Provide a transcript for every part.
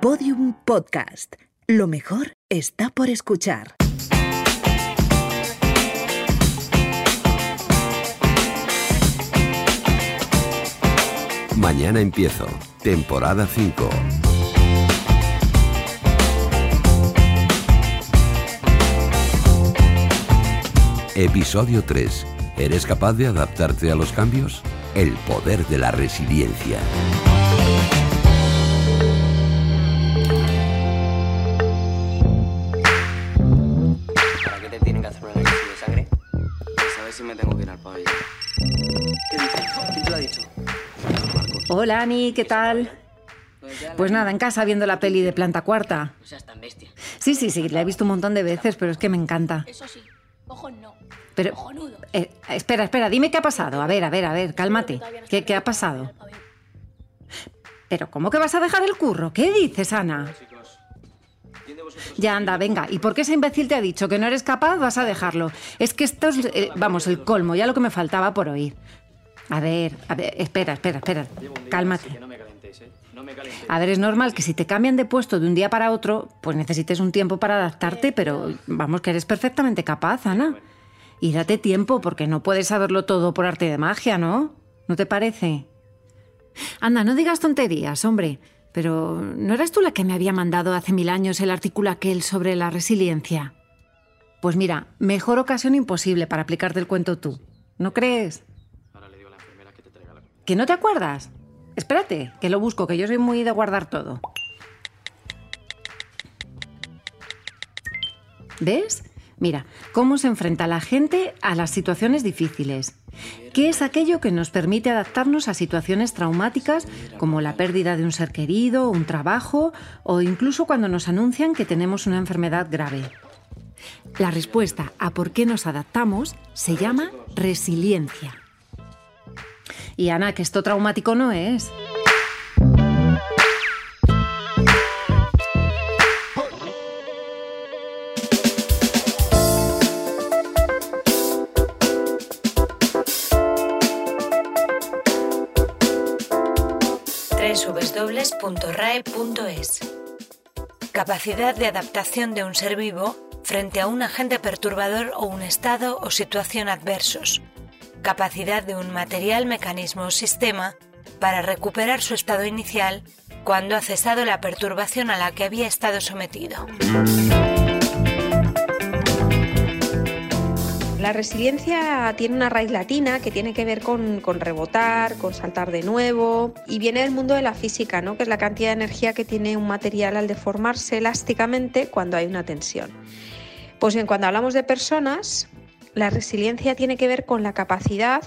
Podium Podcast. Lo mejor está por escuchar. Mañana empiezo. Temporada 5. Episodio 3. ¿Eres capaz de adaptarte a los cambios? El poder de la resiliencia. Hola, Ani, ¿qué tal? Pues nada, en casa viendo la peli de Planta Cuarta. Bestia. Sí, sí, sí, la he visto un montón de veces, pero es que me encanta. Eso sí, ojos no. Pero, eh, espera, espera, dime qué ha pasado. A ver, a ver, a ver, cálmate. ¿Qué, qué ha pasado? A ver, Pero, ¿cómo que vas a dejar el curro? ¿Qué dices, Ana? Ya anda, venga. ¿Y por qué ese imbécil te ha dicho que no eres capaz? Vas a dejarlo. Es que esto es, eh, vamos, el colmo, ya lo que me faltaba por oír. A ver, a ver, espera, espera, espera. Cálmate. No me calentéis, ¿eh? No me calentéis. A ver, es normal que si te cambian de puesto de un día para otro, pues necesites un tiempo para adaptarte, pero vamos, que eres perfectamente capaz, Ana. Y date tiempo, porque no puedes saberlo todo por arte de magia, ¿no? ¿No te parece? Anda, no digas tonterías, hombre. Pero ¿no eras tú la que me había mandado hace mil años el artículo aquel sobre la resiliencia? Pues mira, mejor ocasión imposible para aplicarte el cuento tú. ¿No crees? Ahora le digo a la enfermera que te traiga la... ¿Que no te acuerdas? Espérate, que lo busco, que yo soy muy de guardar todo. ¿Ves? Mira, cómo se enfrenta la gente a las situaciones difíciles. ¿Qué es aquello que nos permite adaptarnos a situaciones traumáticas como la pérdida de un ser querido, un trabajo o incluso cuando nos anuncian que tenemos una enfermedad grave? La respuesta a por qué nos adaptamos se llama resiliencia. Y Ana, que esto traumático no es. www.rae.es Capacidad de adaptación de un ser vivo frente a un agente perturbador o un estado o situación adversos. Capacidad de un material, mecanismo o sistema para recuperar su estado inicial cuando ha cesado la perturbación a la que había estado sometido. La resiliencia tiene una raíz latina que tiene que ver con, con rebotar, con saltar de nuevo y viene del mundo de la física, ¿no? que es la cantidad de energía que tiene un material al deformarse elásticamente cuando hay una tensión. Pues bien, cuando hablamos de personas, la resiliencia tiene que ver con la capacidad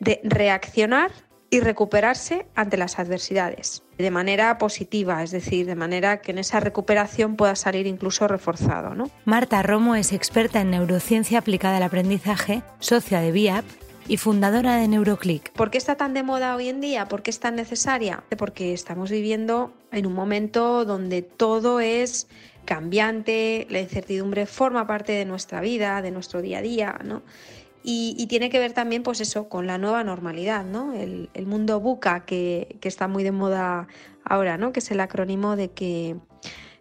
de reaccionar y recuperarse ante las adversidades de manera positiva, es decir, de manera que en esa recuperación pueda salir incluso reforzado. ¿no? Marta Romo es experta en neurociencia aplicada al aprendizaje, socia de VIAP y fundadora de Neuroclick. ¿Por qué está tan de moda hoy en día? ¿Por qué es tan necesaria? Porque estamos viviendo en un momento donde todo es cambiante, la incertidumbre forma parte de nuestra vida, de nuestro día a día, ¿no? Y, tiene que ver también, pues eso, con la nueva normalidad, ¿no? El, mundo buca que, que, está muy de moda ahora, ¿no? Que es el acrónimo de que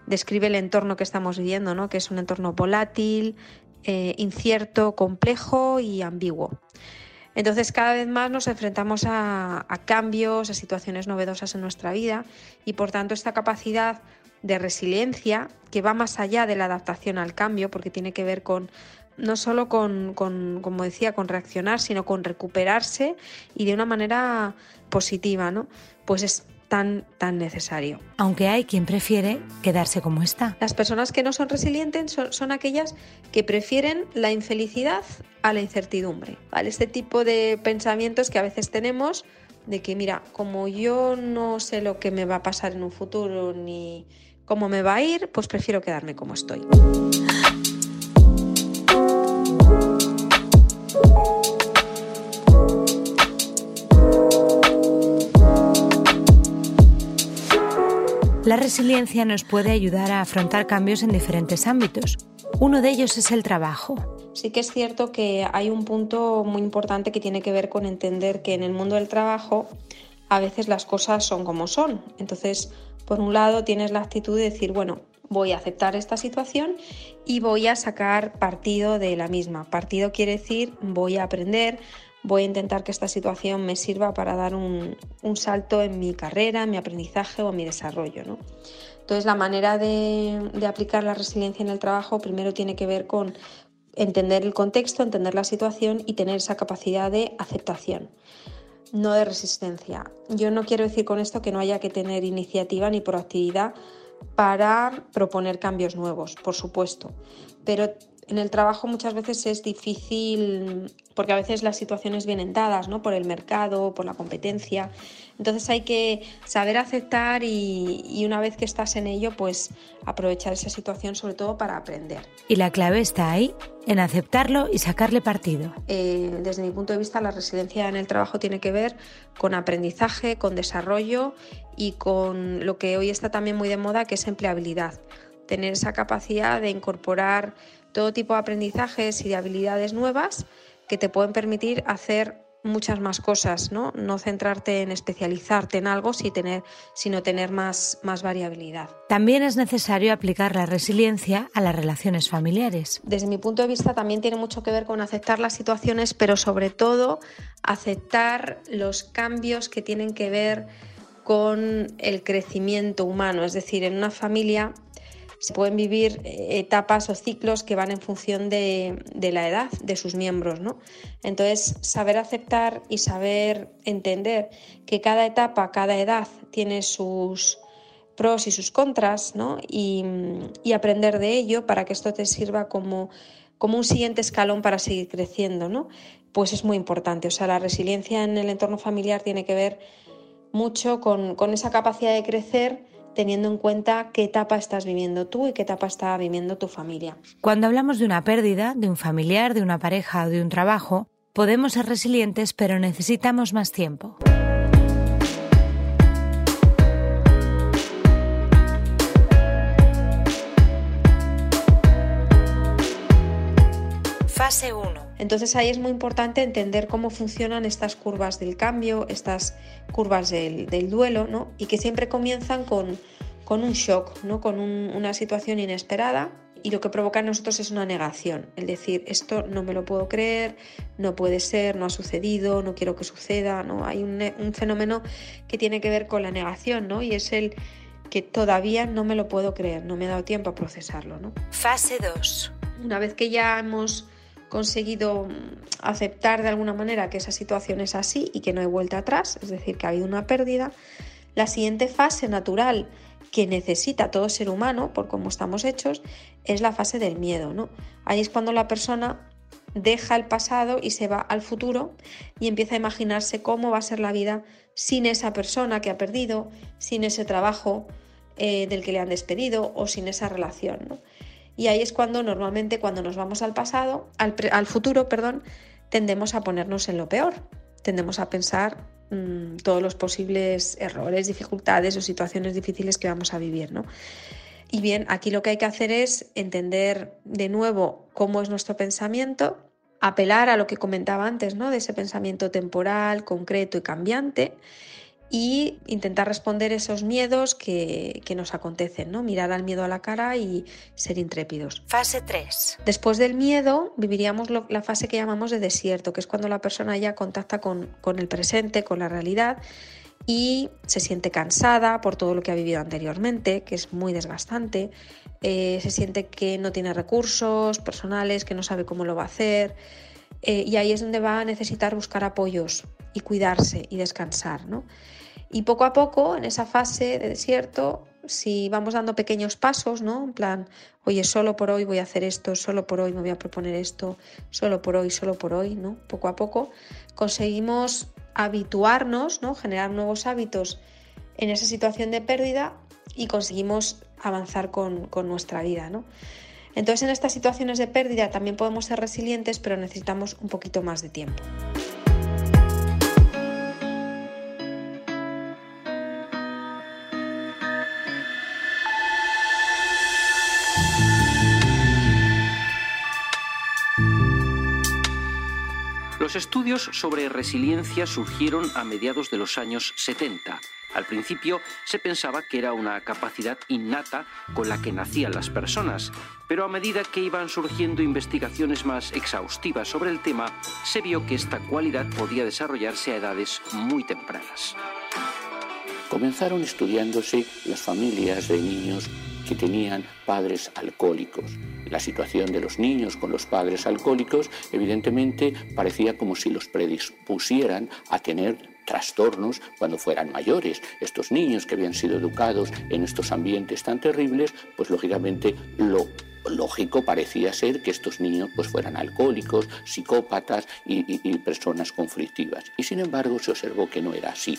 describe el entorno que estamos viviendo, ¿no? Que es un entorno volátil, eh, incierto, complejo y ambiguo. Entonces cada vez más nos enfrentamos a, cambios, a situaciones novedosas en nuestra vida y por tanto esta capacidad de resiliencia que va más allá de la adaptación al cambio porque tiene que ver con no solo con, con, como decía, con reaccionar, sino con recuperarse y de una manera positiva, ¿no? Pues es tan, tan necesario. Aunque hay quien prefiere quedarse como está. Las personas que no son resilientes son, son aquellas que prefieren la infelicidad a la incertidumbre. ¿vale? Este tipo de pensamientos que a veces tenemos de que, mira, como yo no sé lo que me va a pasar en un futuro ni cómo me va a ir, pues prefiero quedarme como estoy. La resiliencia nos puede ayudar a afrontar cambios en diferentes ámbitos. Uno de ellos es el trabajo. Sí que es cierto que hay un punto muy importante que tiene que ver con entender que en el mundo del trabajo a veces las cosas son como son. Entonces, Por un lado, tienes la actitud de decir, bueno, voy a aceptar esta situación y voy a sacar partido de la misma. Partido quiere decir voy a aprender, voy a intentar que esta situación me sirva para dar un, salto en mi carrera, en mi aprendizaje o en mi desarrollo. ¿no? Entonces la manera de, de aplicar la resiliencia en el trabajo primero tiene que ver con entender el contexto, entender la situación y tener esa capacidad de aceptación no de resistencia. Yo no quiero decir con esto que no haya que tener iniciativa ni proactividad para proponer cambios nuevos, por supuesto, pero en el trabajo muchas veces es difícil porque a veces las situaciones vienen dadas ¿no? por el mercado, por la competencia. Entonces hay que saber aceptar y, una vez que estás en ello, pues aprovechar esa situación sobre todo para aprender. Y la clave está ahí, en aceptarlo y sacarle partido. Eh, desde mi punto de vista, la resiliencia en el trabajo tiene que ver con aprendizaje, con desarrollo y con lo que hoy está también muy de moda, que es empleabilidad. Tener esa capacidad de incorporar todo tipo de aprendizajes y de habilidades nuevas que te pueden permitir hacer muchas más cosas, ¿no? No centrarte en especializarte en algo, sino tener, sino tener más, más variabilidad. También es necesario aplicar la resiliencia a las relaciones familiares. Desde mi punto de vista también tiene mucho que ver con aceptar las situaciones, pero sobre todo aceptar los cambios que tienen que ver con el crecimiento humano. Es decir, en una familia se pueden vivir eh, etapas o ciclos que van en función de, la edad de sus miembros. ¿no? Entonces, saber aceptar y saber entender que cada etapa, cada edad tiene sus pros y sus contras ¿no? y, aprender de ello para que esto te sirva como, como un siguiente escalón para seguir creciendo. ¿no? Pues es muy importante. O sea, la resiliencia en el entorno familiar tiene que ver mucho con, con esa capacidad de crecer teniendo en cuenta qué etapa estás viviendo tú y qué etapa está viviendo tu familia. Cuando hablamos de una pérdida, de un familiar, de una pareja o de un trabajo, podemos ser resilientes, pero necesitamos más tiempo. Fase 1. Entonces ahí es muy importante entender cómo funcionan estas curvas del cambio, estas curvas del, duelo, ¿no? Y que siempre comienzan con, con un shock, ¿no? Con una situación inesperada y lo que provoca en nosotros es una negación, el decir esto no me lo puedo creer, no puede ser, no ha sucedido, no quiero que suceda, ¿no? Hay un, un fenómeno que tiene que ver con la negación, ¿no? Y es el que todavía no me lo puedo creer, no me ha dado tiempo a procesarlo, ¿no? Fase 2. Una vez que ya hemos conseguido aceptar de alguna manera que esa situación es así y que no hay vuelta atrás, es decir, que ha habido una pérdida, la siguiente fase natural que necesita todo ser humano, por cómo estamos hechos, es la fase del miedo. ¿no? Ahí es cuando la persona deja el pasado y se va al futuro y empieza a imaginarse cómo va a ser la vida sin esa persona que ha perdido, sin ese trabajo eh, del que le han despedido o sin esa relación. Y ahí es cuando normalmente cuando nos vamos al pasado, al, futuro, perdón, tendemos a ponernos en lo peor. Tendemos a pensar mm, todos los posibles errores, dificultades o situaciones difíciles que vamos a vivir, ¿no? Y bien, aquí lo que hay que hacer es entender de nuevo cómo es nuestro pensamiento, apelar a lo que comentaba antes, ¿no? De ese pensamiento temporal, concreto y cambiante y intentar responder esos miedos que, nos acontecen, ¿no? Mirar al miedo a la cara y ser intrépidos. Fase 3. Después del miedo viviríamos la fase que llamamos de desierto, que es cuando la persona ya contacta con, el presente, con la realidad y se siente cansada por todo lo que ha vivido anteriormente, que es muy desgastante, eh, se siente que no tiene recursos personales, que no sabe cómo lo va a hacer, eh, y ahí es donde va a necesitar buscar apoyos y cuidarse y descansar. ¿no? Y poco a poco, en esa fase de desierto, si vamos dando pequeños pasos, ¿no? En plan, oye, solo por hoy voy a hacer esto, solo por hoy me voy a proponer esto, solo por hoy, solo por hoy, ¿no? Poco a poco conseguimos habituarnos, ¿no? Generar nuevos hábitos en esa situación de pérdida y conseguimos avanzar con, con nuestra vida, ¿no? Entonces en estas situaciones de pérdida también podemos ser resilientes, pero necesitamos un poquito más de tiempo. Los estudios sobre resiliencia surgieron a mediados de los años 70 Al principio se pensaba que era una capacidad innata con la que nacían las personas, pero a medida que iban surgiendo investigaciones más exhaustivas sobre el tema, se vio que esta cualidad podía desarrollarse a edades muy tempranas. Comenzaron estudiándose las familias de niños que tenían padres alcohólicos. La situación de los niños con los padres alcohólicos evidentemente parecía como si los predispusieran a tener trastornos cuando fueran mayores. Estos niños que habían sido educados en estos ambientes tan terribles, pues lógicamente lo lógico parecía ser que estos niños pues fueran alcohólicos, psicópatas y, personas conflictivas. Y sin embargo se observó que no era así,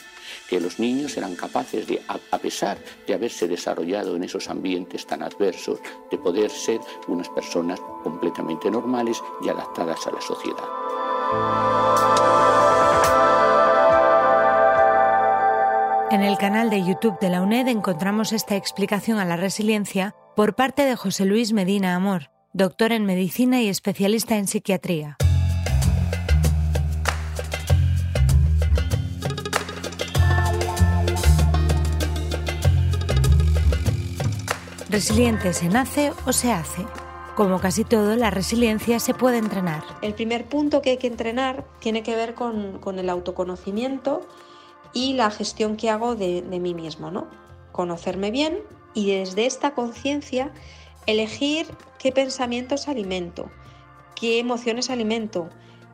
que los niños eran capaces de, a, pesar de haberse desarrollado en esos ambientes tan adversos, de poder ser unas personas completamente normales y adaptadas a la sociedad. En el canal de YouTube de la UNED encontramos esta explicación a la resiliencia por parte de José Luis Medina Amor, doctor en medicina y especialista en psiquiatría. Resiliente se nace o se hace. Como casi todo, la resiliencia se puede entrenar. El primer punto que hay que entrenar tiene que ver con, el autoconocimiento y la gestión que hago de, mí mismo, ¿no? Conocerme bien y desde esta conciencia elegir qué pensamientos alimento, qué emociones alimento,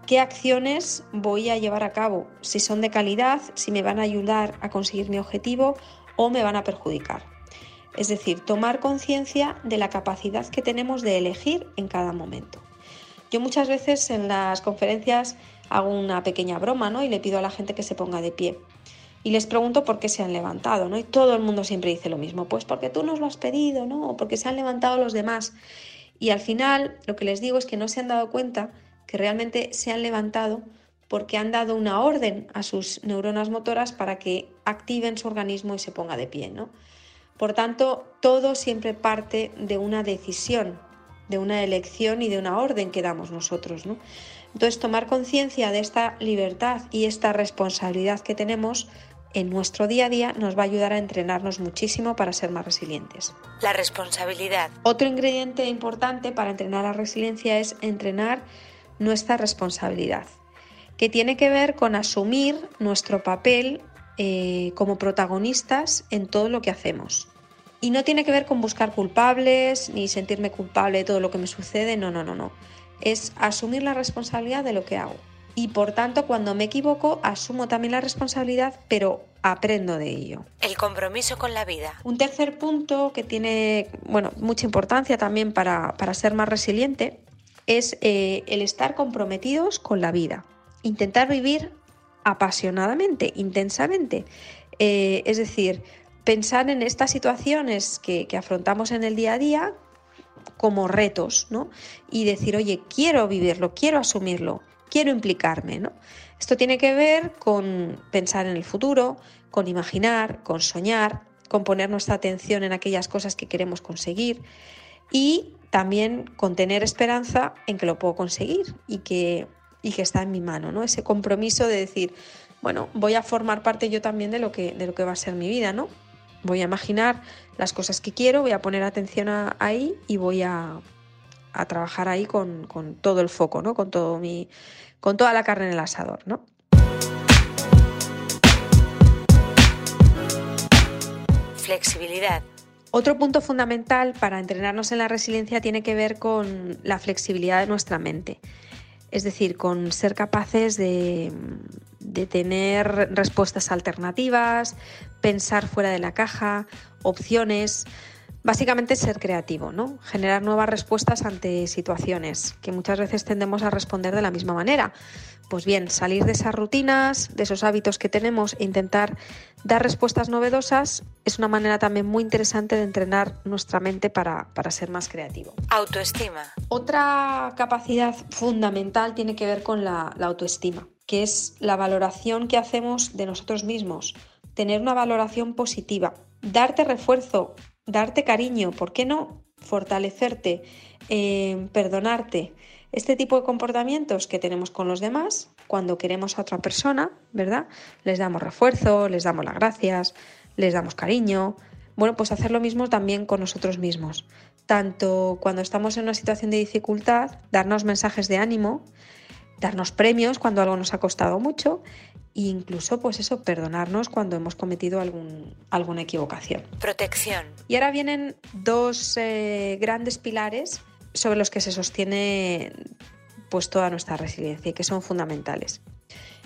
qué acciones voy a llevar a cabo, si son de calidad, si me van a ayudar a conseguir mi objetivo o me van a perjudicar. Es decir, tomar conciencia de la capacidad que tenemos de elegir en cada momento. Yo muchas veces en las conferencias hago una pequeña broma ¿no? y le pido a la gente que se ponga de pie y les pregunto por qué se han levantado, ¿no? Y todo el mundo siempre dice lo mismo, pues porque tú nos lo has pedido, ¿no? O porque se han levantado los demás. Y al final lo que les digo es que no se han dado cuenta que realmente se han levantado porque han dado una orden a sus neuronas motoras para que activen su organismo y se ponga de pie, ¿no? Por tanto, todo siempre parte de una decisión, de una elección y de una orden que damos nosotros, ¿no? Entonces, tomar conciencia de esta libertad y esta responsabilidad que tenemos en nuestro día a día nos va a ayudar a entrenarnos muchísimo para ser más resilientes. La responsabilidad. Otro ingrediente importante para entrenar la resiliencia es entrenar nuestra responsabilidad, que tiene que ver con asumir nuestro papel eh, como protagonistas en todo lo que hacemos. Y no tiene que ver con buscar culpables ni sentirme culpable de todo lo que me sucede, no, no, no, no. Es asumir la responsabilidad de lo que hago y por tanto cuando me equivoco asumo también la responsabilidad, pero aprendo de ello. El compromiso con la vida. Un tercer punto que tiene bueno, mucha importancia también para, ser más resiliente es eh, el estar comprometidos con la vida. Intentar vivir apasionadamente, intensamente. Eh, es decir, pensar en estas situaciones que, que afrontamos en el día a día como retos, ¿no? Y decir, oye, quiero vivirlo, quiero asumirlo, quiero implicarme, ¿no? Esto tiene que ver con pensar en el futuro, con imaginar, con soñar, con poner nuestra atención en aquellas cosas que queremos conseguir y también con tener esperanza en que lo puedo conseguir y que, y que está en mi mano, ¿no? Ese compromiso de decir, bueno, voy a formar parte yo también de lo que, de lo que va a ser mi vida, ¿no? Voy a imaginar las cosas que quiero, voy a poner atención ahí y voy a, a trabajar ahí con, todo el foco, ¿no? Con todo mi. con toda la carne en el asador, ¿no? Flexibilidad. Otro punto fundamental para entrenarnos en la resiliencia tiene que ver con la flexibilidad de nuestra mente. Es decir, con ser capaces de, de tener respuestas alternativas, pensar fuera de la caja, opciones. Básicamente ser creativo, ¿no? Generar nuevas respuestas ante situaciones que muchas veces tendemos a responder de la misma manera. Pues bien, salir de esas rutinas, de esos hábitos que tenemos e intentar dar respuestas novedosas es una manera también muy interesante de entrenar nuestra mente para, ser más creativo. Autoestima. Otra capacidad fundamental tiene que ver con la autoestima, que es la valoración que hacemos de nosotros mismos. Tener una valoración positiva, darte refuerzo darte cariño, ¿por qué no? Fortalecerte, eh, perdonarte. Este tipo de comportamientos que tenemos con los demás cuando queremos a otra persona, ¿verdad? Les damos refuerzo, les damos las gracias, les damos cariño. Bueno, pues hacer lo mismo también con nosotros mismos. Tanto cuando estamos en una situación de dificultad, darnos mensajes de ánimo, darnos premios cuando algo nos ha costado mucho e incluso pues eso, perdonarnos cuando hemos cometido algún, alguna equivocación. Protección. Y ahora vienen dos eh, grandes pilares sobre los que se sostiene pues toda nuestra resiliencia y que son fundamentales.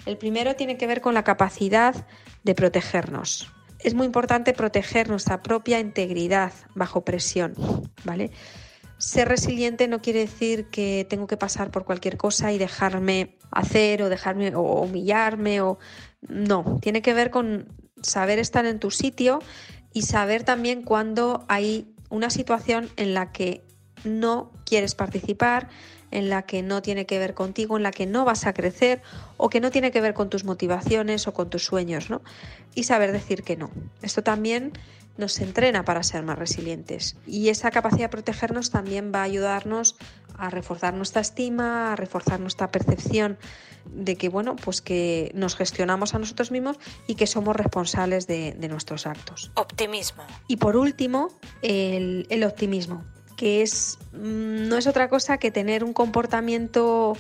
El primero tiene que ver con la capacidad de protegernos. Es muy importante proteger nuestra propia integridad bajo presión, ¿vale? Ser resiliente no quiere decir que tengo que pasar por cualquier cosa y dejarme hacer o dejarme o humillarme o no, tiene que ver con saber estar en tu sitio y saber también cuando hay una situación en la que no quieres participar, en la que no tiene que ver contigo, en la que no vas a crecer o que no tiene que ver con tus motivaciones o con tus sueños, ¿no? Y saber decir que no. Esto también nos entrena para ser más resilientes. Y esa capacidad de protegernos también va a ayudarnos a reforzar nuestra estima, a reforzar nuestra percepción de que, bueno, pues que nos gestionamos a nosotros mismos y que somos responsables de, nuestros actos. Optimismo. Y por último, el, el optimismo, que es, mm, no es otra cosa que tener un comportamiento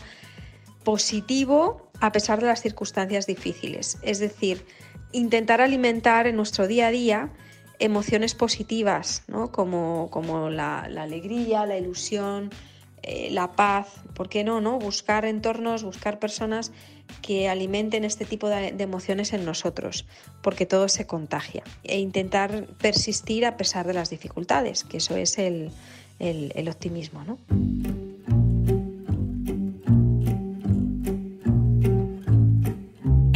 positivo a pesar de las circunstancias difíciles. Es decir, intentar alimentar en nuestro día a día emociones positivas, ¿no? como, como la, alegría, la ilusión, eh, la paz, ¿por qué no, no? Buscar entornos, buscar personas que alimenten este tipo de, emociones en nosotros, porque todo se contagia. E intentar persistir a pesar de las dificultades, que eso es el, el, el optimismo, ¿no?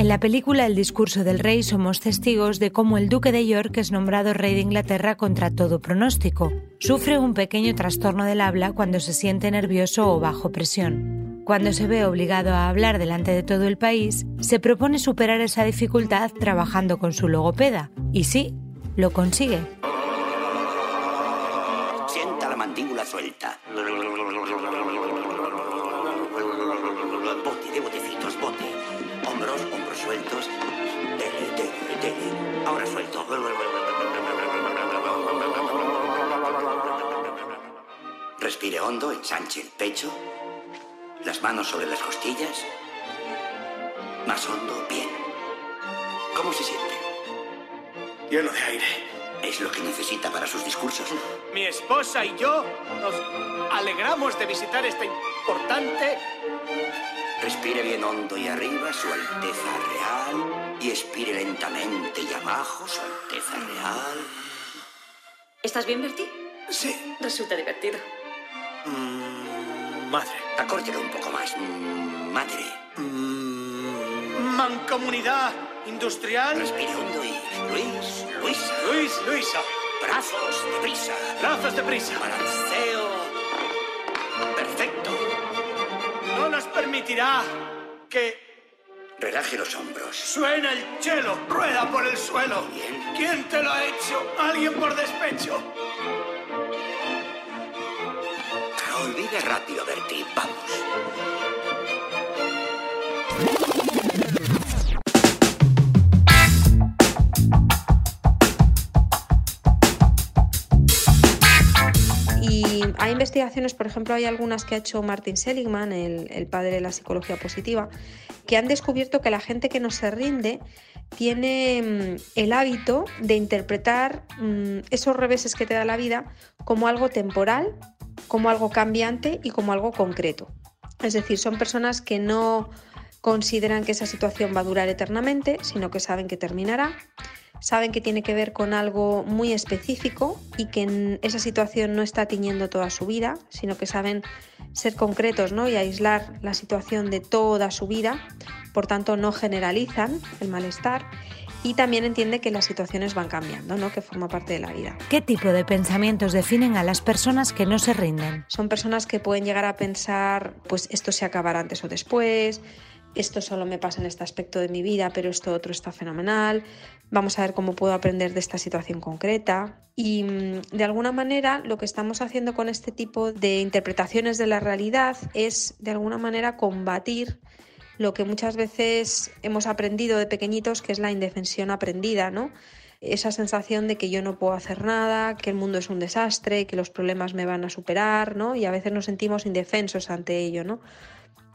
En la película El discurso del rey somos testigos de cómo el duque de York es nombrado rey de Inglaterra contra todo pronóstico. Sufre un pequeño trastorno del habla cuando se siente nervioso o bajo presión. Cuando se ve obligado a hablar delante de todo el país, se propone superar esa dificultad trabajando con su logopeda. Y sí, lo consigue. Sienta la mandíbula suelta. Ahora suelto. Respire hondo, ensanche el pecho. Las manos sobre las costillas. Más hondo, bien. ¿Cómo se siente? Lleno de aire. Es lo que necesita para sus discursos. Mi esposa y yo nos alegramos de visitar este importante Respire bien hondo y arriba, Su Alteza Real. Y expire lentamente y abajo, Su Alteza Real. ¿Estás bien, Bertie? Sí. Resulta divertido. Mm, madre. Acórtelo un poco más. Mm, madre. Mm, mancomunidad industrial. Respire hondo y. Luis, Luisa. Luis, Luisa. Brazos de prisa. Brazos de prisa. Permitirá que... Relaje los hombros. Suena el chelo, rueda por el suelo. Bien. ¿Quién te lo ha hecho? ¿Alguien por despecho? Olvide rápido, Bertie. Vamos. Hay investigaciones, por ejemplo, hay algunas que ha hecho Martin Seligman, el, padre de la psicología positiva, que han descubierto que la gente que no se rinde tiene mm, el hábito de interpretar mm, esos reveses que te da la vida como algo temporal, como algo cambiante y como algo concreto. Es decir, son personas que no consideran que esa situación va a durar eternamente, sino que saben que terminará saben que tiene que ver con algo muy específico y que esa situación no está tiñendo toda su vida, sino que saben ser concretos ¿no? y aislar la situación de toda su vida, por tanto no generalizan el malestar y también entiende que las situaciones van cambiando, ¿no? que forma parte de la vida. ¿Qué tipo de pensamientos definen a las personas que no se rinden? Son personas que pueden llegar a pensar, pues esto se acabará antes o después, esto solo me pasa en este aspecto de mi vida, pero esto otro está fenomenal, vamos a ver cómo puedo aprender de esta situación concreta. Y mm, de alguna manera lo que estamos haciendo con este tipo de interpretaciones de la realidad es de alguna manera combatir lo que muchas veces hemos aprendido de pequeñitos, que es la indefensión aprendida, ¿no? Esa sensación de que yo no puedo hacer nada, que el mundo es un desastre, que los problemas me van a superar, ¿no? Y a veces nos sentimos indefensos ante ello, ¿no?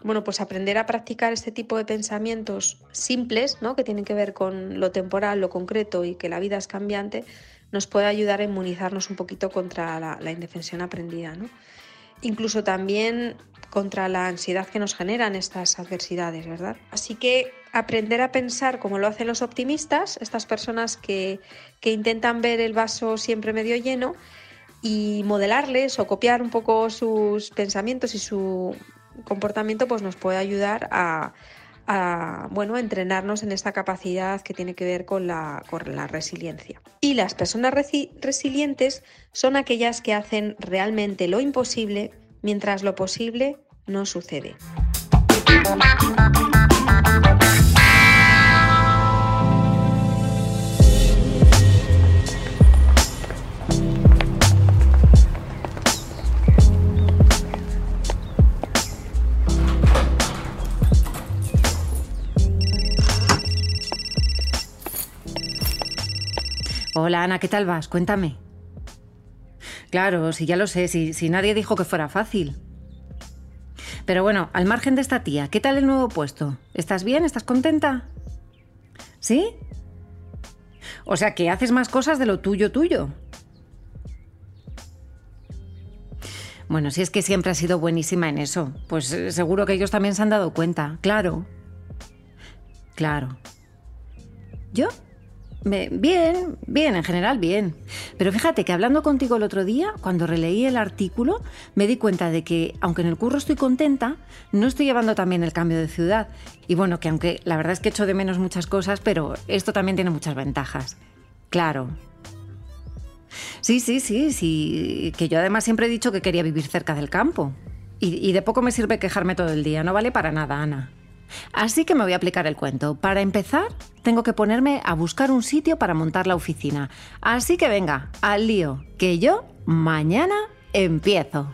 Bueno, pues aprender a practicar este tipo de pensamientos simples, ¿no? que tienen que ver con lo temporal, lo concreto y que la vida es cambiante, nos puede ayudar a inmunizarnos un poquito contra la, indefensión aprendida. ¿no? Incluso también contra la ansiedad que nos generan estas adversidades, ¿verdad? Así que aprender a pensar como lo hacen los optimistas, estas personas que, que intentan ver el vaso siempre medio lleno, y modelarles o copiar un poco sus pensamientos y su comportamiento pues nos puede ayudar a, bueno, entrenarnos en esta capacidad que tiene que ver con la, con la resiliencia. Y las personas resilientes son aquellas que hacen realmente lo imposible mientras lo posible no sucede. Hola Ana, ¿qué tal vas? Cuéntame. Claro, si ya lo sé, si, si nadie dijo que fuera fácil. Pero bueno, al margen de esta tía, ¿qué tal el nuevo puesto? ¿Estás bien? ¿Estás contenta? ¿Sí? O sea, que haces más cosas de lo tuyo tuyo. Bueno, si es que siempre has sido buenísima en eso, pues eh, seguro que ellos también se han dado cuenta, claro. Claro. ¿Yo? Bien, bien, en general bien. Pero fíjate que hablando contigo el otro día, cuando releí el artículo, me di cuenta de que, aunque en el curro estoy contenta, no estoy llevando también el cambio de ciudad. Y bueno, que aunque la verdad es que echo de menos muchas cosas, pero esto también tiene muchas ventajas. Claro. Sí, sí, sí, sí. Que yo además siempre he dicho que quería vivir cerca del campo. Y, y de poco me sirve quejarme todo el día, no vale para nada, Ana. Así que me voy a aplicar el cuento. Para empezar, tengo que ponerme a buscar un sitio para montar la oficina. Así que venga, al lío, que yo mañana empiezo.